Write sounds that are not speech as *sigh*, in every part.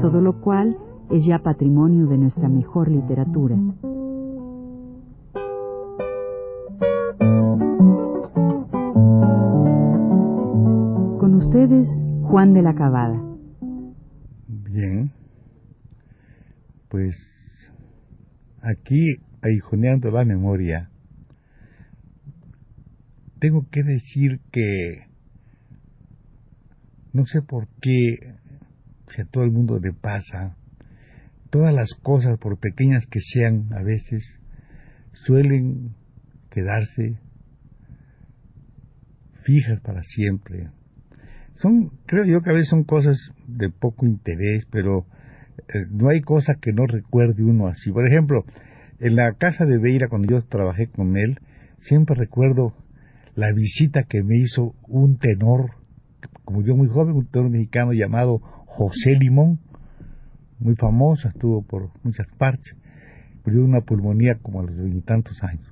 todo lo cual es ya patrimonio de nuestra mejor literatura. Con ustedes, Juan de la Cabada. Bien, pues aquí, aguijoneando la memoria, tengo que decir que no sé por qué, si a todo el mundo le pasa, todas las cosas, por pequeñas que sean a veces, suelen quedarse fijas para siempre. Son, creo yo que a veces son cosas de poco interés, pero eh, no hay cosa que no recuerde uno así. Por ejemplo, en la casa de Beira, cuando yo trabajé con él, siempre recuerdo la visita que me hizo un tenor, como yo muy joven, un tenor mexicano llamado José Limón, muy famoso, estuvo por muchas partes, murió una pulmonía como a los veintitantos años.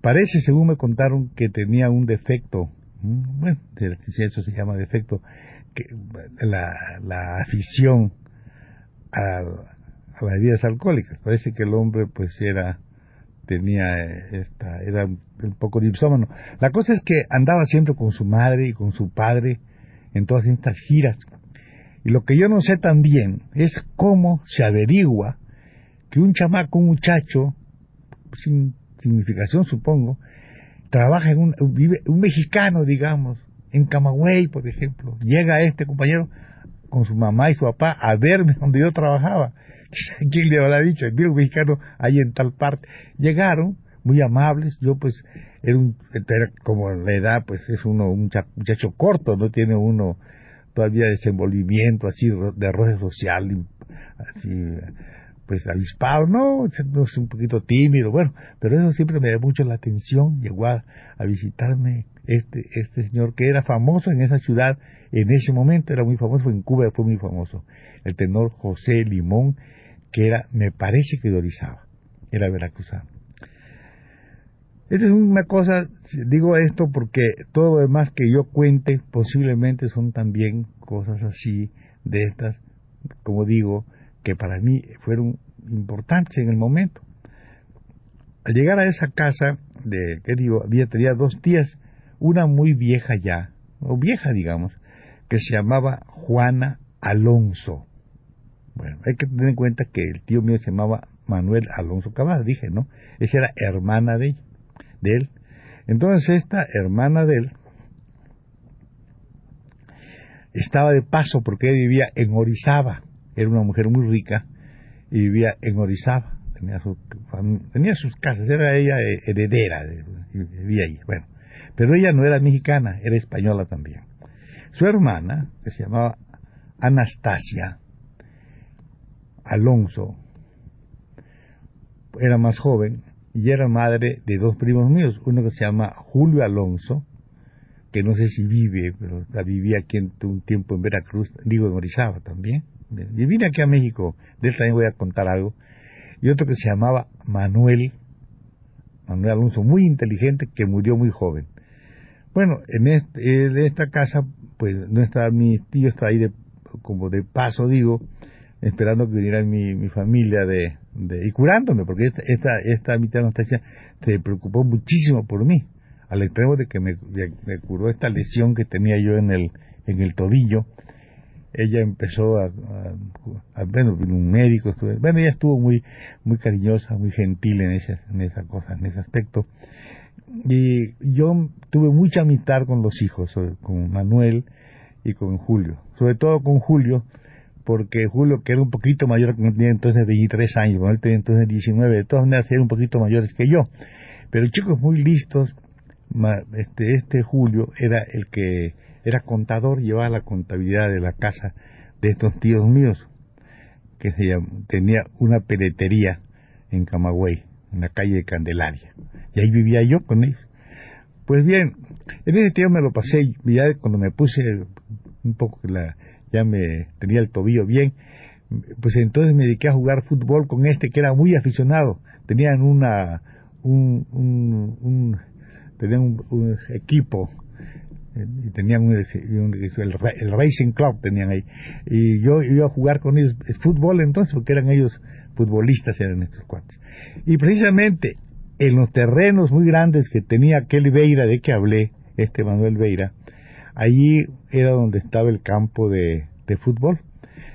Parece, según me contaron, que tenía un defecto, bueno, si eso se llama defecto, que la, afición a, a las bebidas alcohólicas. Parece que el hombre pues era tenía esta, era un poco dipsómano. La cosa es que andaba siempre con su madre y con su padre en todas estas giras. Y lo que yo no sé también es cómo se averigua que un chamaco, un muchacho, sin significación supongo, trabaja en un, vive, un mexicano, digamos, en Camagüey, por ejemplo, llega este compañero con su mamá y su papá a verme donde yo trabajaba *laughs* ¿Quién le habrá dicho? El un mexicano ahí en tal parte. Llegaron, muy amables, yo pues era, un, era como la edad, pues es uno un muchacho corto, no tiene uno todavía desenvolvimiento así de arrojo social, así pues avispado, no, es un poquito tímido, bueno, pero eso siempre me da mucho la atención, llegó a, visitarme este, este señor que era famoso en esa ciudad, en ese momento era muy famoso, en Cuba fue muy famoso, el tenor José Limón, que era, me parece que de Orizaba, era veracruzano. Esta es una cosa, digo esto porque todo lo demás que yo cuente posiblemente son también cosas así, de estas, como digo, que para mí fueron importantes en el momento. Al llegar a esa casa, de, ¿qué digo? Había, tenía dos tías, una muy vieja ya, o vieja digamos, que se llamaba Juana Alonso. Bueno, hay que tener en cuenta que el tío mío se llamaba Manuel Alonso Cabal, dije, ¿no? Esa era hermana de, de él. Entonces esta hermana de él estaba de paso porque ella vivía en Orizaba, era una mujer muy rica y vivía en Orizaba, tenía, tenía sus casas, era ella heredera, vivía ahí, bueno, pero ella no era mexicana, era española también. Su hermana, que se llamaba Anastasia, Alonso era más joven y era madre de dos primos míos, uno que se llama Julio Alonso, que no sé si vive, pero vivía aquí un tiempo en Veracruz, digo en Orizaba también, y vine aquí a México, de él también voy a contar algo, y otro que se llamaba Manuel, Manuel Alonso, muy inteligente, que murió muy joven. Bueno, en, este, en esta casa, pues no estaba mi tío, está ahí de, como de paso, digo, esperando que viniera mi, mi familia de, de, y curándome, porque esta, esta, esta mitad Anastasia se preocupó muchísimo por mí, al extremo de que me, me, curó esta lesión que tenía yo en el, en el tobillo. Ella empezó a, bueno, un médico, bueno, ella estuvo muy, muy cariñosa, muy gentil en esa, en esa cosa, en ese aspecto. Y yo tuve mucha amistad con los hijos, con Manuel y con Julio, sobre todo con Julio, porque Julio, que era un poquito mayor, tenía entonces 23 años, él tenía entonces 19, de todas maneras eran un poquito mayores que yo. Pero chicos muy listos, este, este Julio era el que era contador, llevaba la contabilidad de la casa de estos tíos míos, que se tenía una peletería en Camagüey, en la calle de Candelaria. Y ahí vivía yo con ellos. Pues bien, en ese tiempo me lo pasé ya cuando me puse un poco, la, ya me tenía el tobillo bien, pues entonces me dediqué a jugar fútbol con este que era muy aficionado. Tenían una, un, un, tenían un, equipo eh, y tenían un, el, Racing Club tenían ahí. Y yo iba a jugar con ellos fútbol entonces porque eran ellos futbolistas eran estos cuates. Y precisamente en los terrenos muy grandes que tenía aquel Veira de que hablé este Manuel Veira allí era donde estaba el campo de, de fútbol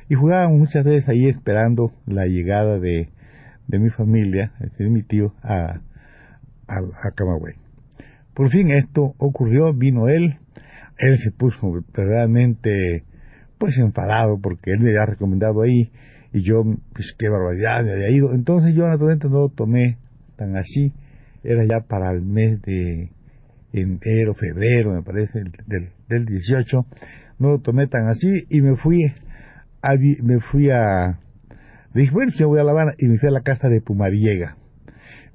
y jugábamos muchas veces ahí esperando la llegada de, de mi familia, de mi tío, a, a, a Camagüey. Por fin esto ocurrió, vino él, él se puso verdaderamente pues enfadado porque él me había recomendado ahí y yo, pues qué barbaridad, me había ido. Entonces yo naturalmente no lo tomé tan así, era ya para el mes de enero, febrero, me parece, del, del 18, no lo tomé tan así y me fui a, me fui a, dije, bueno, yo voy a La Habana y me fui a la casa de Pumariega.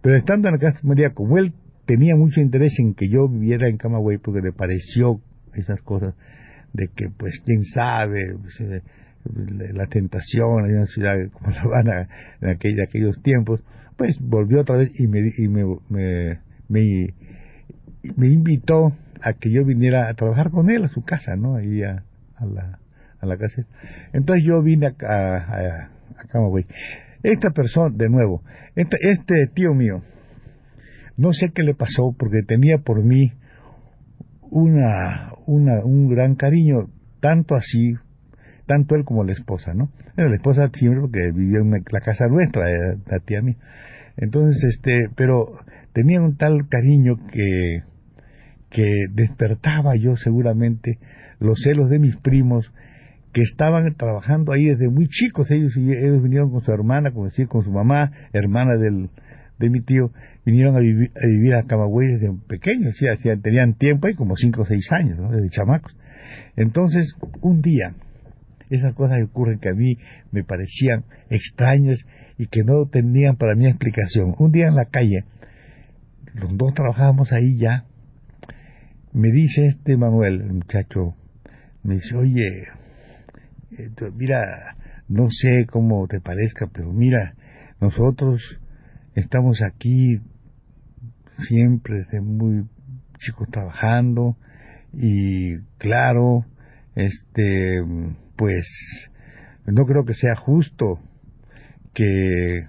Pero estando en la casa de Pumariega, como él tenía mucho interés en que yo viviera en Camagüey porque le pareció esas cosas de que, pues, quién sabe, pues, eh, la tentación en una ciudad como La Habana en aquellos tiempos, pues volvió otra vez y me, y me, me, invitó a que yo viniera a trabajar con él a su casa, ¿no? Ahí a, a la, a la casa. Entonces yo vine a, a, a Camagüey. Esta persona, de nuevo, este, este tío mío, no sé qué le pasó porque tenía por mí una, una, un gran cariño, tanto así, tanto él como la esposa, ¿no? La esposa siempre porque vivía en la casa nuestra, la tía mía. Entonces, este, pero tenía un tal cariño que, que despertaba yo seguramente los celos de mis primos que estaban trabajando ahí desde muy chicos, ellos, ellos vinieron con su hermana, con, decir, con su mamá, hermana del, de mi tío, vinieron a vivir a, vivir a Camagüey desde pequeños, ¿sí? Hacían, tenían tiempo ahí como cinco o seis años, ¿no? desde chamacos. Entonces, un día, esas cosas que ocurren que a mí me parecían extrañas y que no tenían para mí explicación. Un día en la calle, los dos trabajábamos ahí ya, me dice este Manuel, el muchacho, me dice, oye, eh, mira, no sé cómo te parezca, pero mira, nosotros estamos aquí siempre desde muy chicos trabajando y claro, este, pues no creo que sea justo que,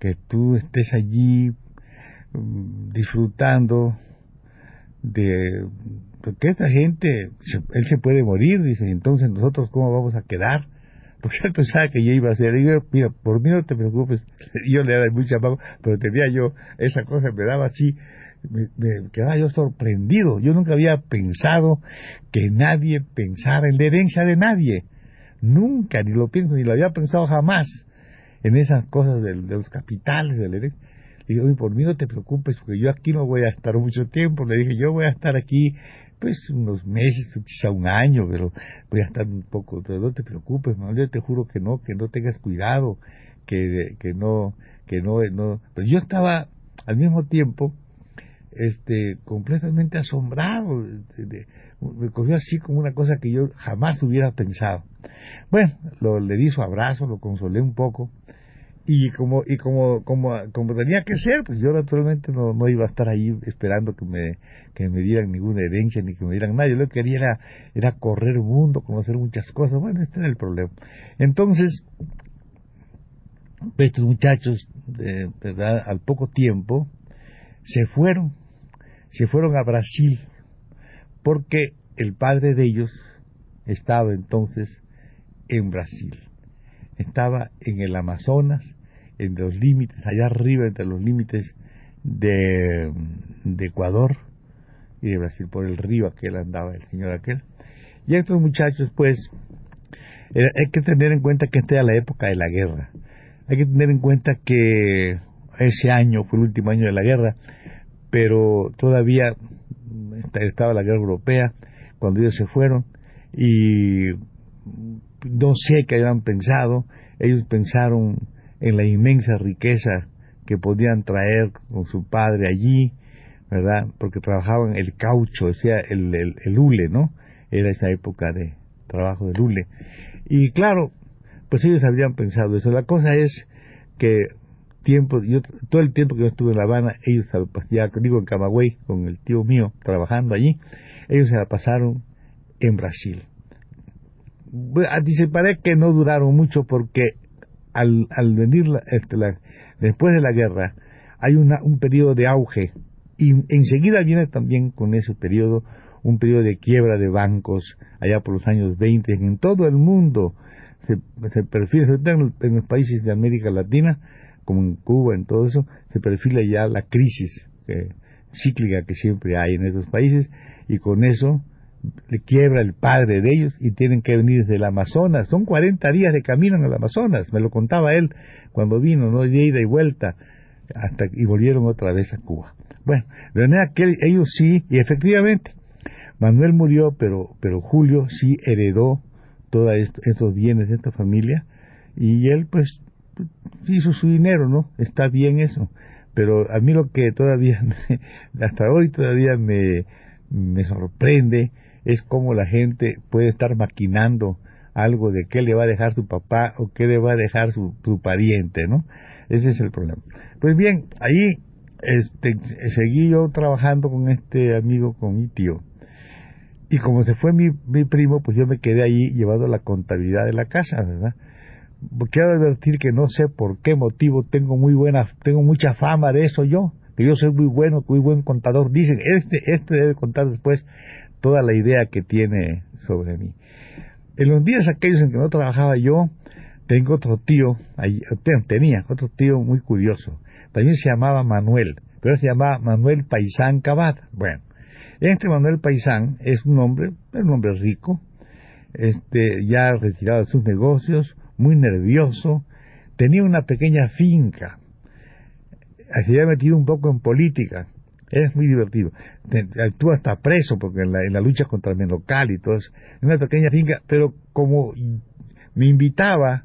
que tú estés allí mm, disfrutando de porque esta gente, él se puede morir, dice, entonces nosotros cómo vamos a quedar porque él pensaba que yo iba a hacer, y yo, mira, por mí no te preocupes, *laughs* yo le daba mucha pero tenía yo, esa cosa me daba así, me, quedaba yo sorprendido, yo nunca había pensado que nadie pensara en la herencia de nadie, nunca, ni lo pienso, ni lo había pensado jamás, en esas cosas de, los capitales, de la herencia. Digo, por mí no te preocupes, porque yo aquí no voy a estar mucho tiempo. Le dije, yo voy a estar aquí pues unos meses, quizá un año, pero voy a estar un poco, pero no te preocupes, yo te juro que no, que no tengas cuidado, que, que no, que no, no, pero yo estaba al mismo tiempo, este, completamente asombrado, me cogió así como una cosa que yo jamás hubiera pensado. Bueno, lo, le di su abrazo, lo consolé un poco, y como y como como como tenía que ser pues yo naturalmente no, no iba a estar ahí esperando que me que me dieran ninguna herencia ni que me dieran nada. Yo lo que quería era era correr el mundo conocer muchas cosas. Bueno este era el problema. Entonces estos muchachos de verdad al poco tiempo se fueron. Se fueron a Brasil porque el padre de ellos estaba entonces en Brasil. Estaba en el Amazonas en los límites, allá arriba entre los límites de, de Ecuador y de Brasil, por el río aquel andaba el señor aquel. Y estos muchachos, pues, eh, hay que tener en cuenta que esta era la época de la guerra. Hay que tener en cuenta que ese año fue el último año de la guerra, pero todavía estaba la guerra europea cuando ellos se fueron y no sé qué habían pensado ellos pensaron en la inmensa riqueza que podían traer con su padre allí, ¿verdad? Porque trabajaban el caucho, o sea, el, el, hule, ¿no? Era esa época de trabajo del hule. Y claro, pues ellos habrían pensado eso. La cosa es que tiempo, yo, todo el tiempo que yo estuve en La Habana, ellos, ya digo en Camagüey, con el tío mío, trabajando allí, ellos se la pasaron en Brasil. Anticiparé que no duraron mucho porque al, al venir este, la, después de la guerra hay una, un periodo de auge. Y enseguida viene también con ese periodo un periodo de quiebra de bancos allá por los años 20 en todo el mundo. Se, se perfila, en, en los países de América Latina como en Cuba, en todo eso, se perfila ya la crisis eh, cíclica que siempre hay en esos países. Y con eso le quiebra el padre de ellos y tienen que venir desde el Amazonas. Son 40 días de camino en el Amazonas, me lo contaba él cuando vino, ¿no? De ida y vuelta, hasta y volvieron otra vez a Cuba. Bueno, de manera que ellos sí, y efectivamente, Manuel murió, pero, pero Julio sí heredó todos estos bienes de esta familia y él pues hizo su dinero, ¿no? Está bien eso. Pero a mí lo que todavía, *laughs* hasta hoy todavía me, me sorprende es cómo la gente puede estar maquinando algo de qué le va a dejar su papá o qué le va a dejar su, pariente, ¿no? Ese es el problema. Pues bien, ahí este, seguí yo trabajando con este amigo, con mi tío. Y como se fue mi, mi primo, pues yo me quedé ahí llevando la contabilidad de la casa, ¿verdad? quiero advertir que no sé por qué motivo tengo muy buena, tengo mucha fama de eso yo, que yo soy muy bueno, muy buen contador. Dicen, este, este debe contar después toda la idea que tiene sobre mí. En los días aquellos en que no trabajaba yo, tengo otro tío, tenía otro tío muy curioso. También se llamaba Manuel, pero se llamaba Manuel Paisán Cabat. Bueno, este Manuel Paisán es un hombre, un hombre rico, este, ya retirado de sus negocios, muy nervioso, tenía una pequeña finca, se había metido un poco en política, es muy divertido, actúa hasta preso porque en la, lucha contra el local y todo eso, una pequeña finca, pero como me invitaba,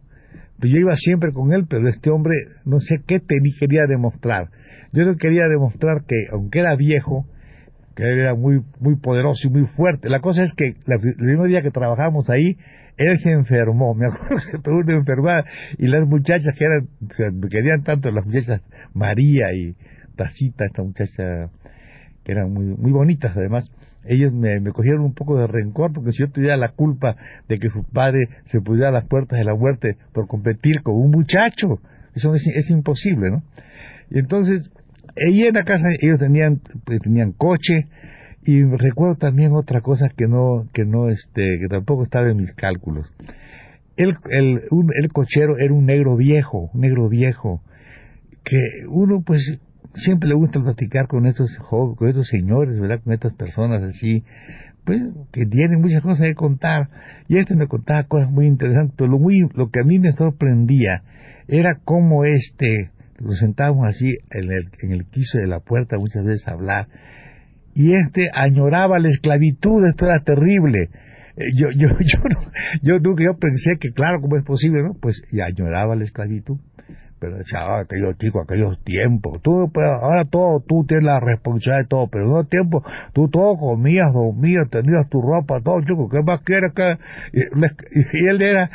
pues yo iba siempre con él, pero este hombre no sé qué tenía, quería demostrar. Yo no quería demostrar que, aunque era viejo, que él era muy, muy poderoso y muy fuerte. La cosa es que el primer día que trabajamos ahí, él se enfermó, *laughs* me acuerdo que se una enfermedad y las muchachas que eran, me querían tanto las muchachas María y Tacita, esta muchacha que eran muy, muy bonitas además, ellos me, me, cogieron un poco de rencor porque si yo tuviera la culpa de que su padre se pudiera a las puertas de la muerte por competir con un muchacho, eso es, es imposible, ¿no? Y entonces, ahí en la casa ellos tenían, tenían coche, y recuerdo también otra cosa que no, que no, este, que tampoco estaba en mis cálculos. El, el, el cochero era un negro viejo, un negro viejo, que uno pues siempre le gusta platicar con estos con estos señores, ¿verdad? Con estas personas así, pues que tienen muchas cosas que contar. Y este me contaba cosas muy interesantes. Lo, muy, lo que a mí me sorprendía era cómo este, lo sentábamos así en el, en el quiso de la puerta muchas veces a hablar y este añoraba la esclavitud, esto era terrible. Eh, yo, *laughs* yo, yo, yo yo pensé que, claro, ¿cómo es posible? no Pues y añoraba la esclavitud. Pero decía, ah, aquellos chicos, aquellos tiempos. Tú, pero ahora todo, tú tienes la responsabilidad de todo, pero en otro tiempo, tú todo comías, dormías, tenías tu ropa, todo, chico, ¿qué más quieres que...? Y, *laughs* él era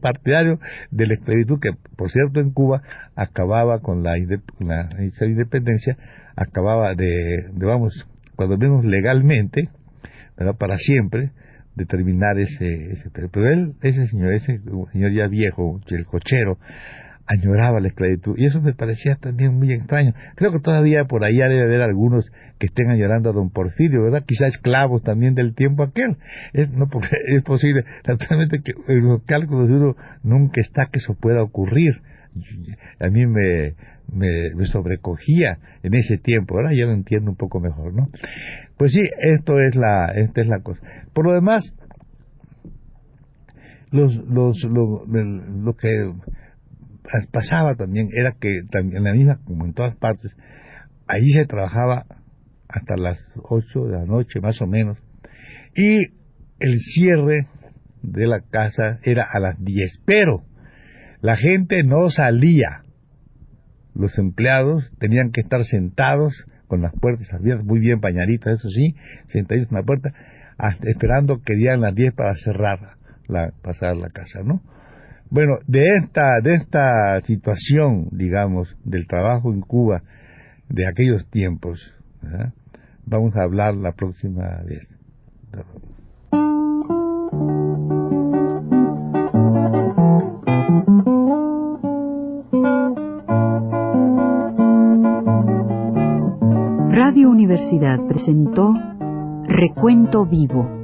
partidario de la esclavitud, que, por cierto, en Cuba acababa con la, la independencia, acababa de, de vamos, cuando menos legalmente, ¿verdad? para siempre, determinar ese, ese pero él, ese señor, ese señor ya viejo, el cochero, añoraba la esclavitud y eso me parecía también muy extraño. Creo que todavía por allá debe haber algunos que estén añorando a don Porfirio, ¿verdad? Quizás esclavos también del tiempo aquel. Es, no porque *laughs* es posible, naturalmente que en los cálculos de uno nunca está que eso pueda ocurrir. A mí me, me, sobrecogía en ese tiempo. Ahora ya lo entiendo un poco mejor, ¿no? Pues sí, esto es la, esta es la cosa. Por lo demás, los, los, lo, lo que pasaba también era que en la misma, como en todas partes, ahí se trabajaba hasta las 8 de la noche más o menos, y el cierre de la casa era a las 10, pero La gente no salía. Los empleados tenían que estar sentados con las puertas abiertas, muy bien bañaditas, eso sí, sentaditos en la puerta, esperando que dieran las 10 para cerrar la, pasar la casa, ¿no? Bueno, de esta, de esta situación, digamos, del trabajo en Cuba de aquellos tiempos, vamos a hablar la próxima vez. Radio Universidad presentó Recuento Vivo.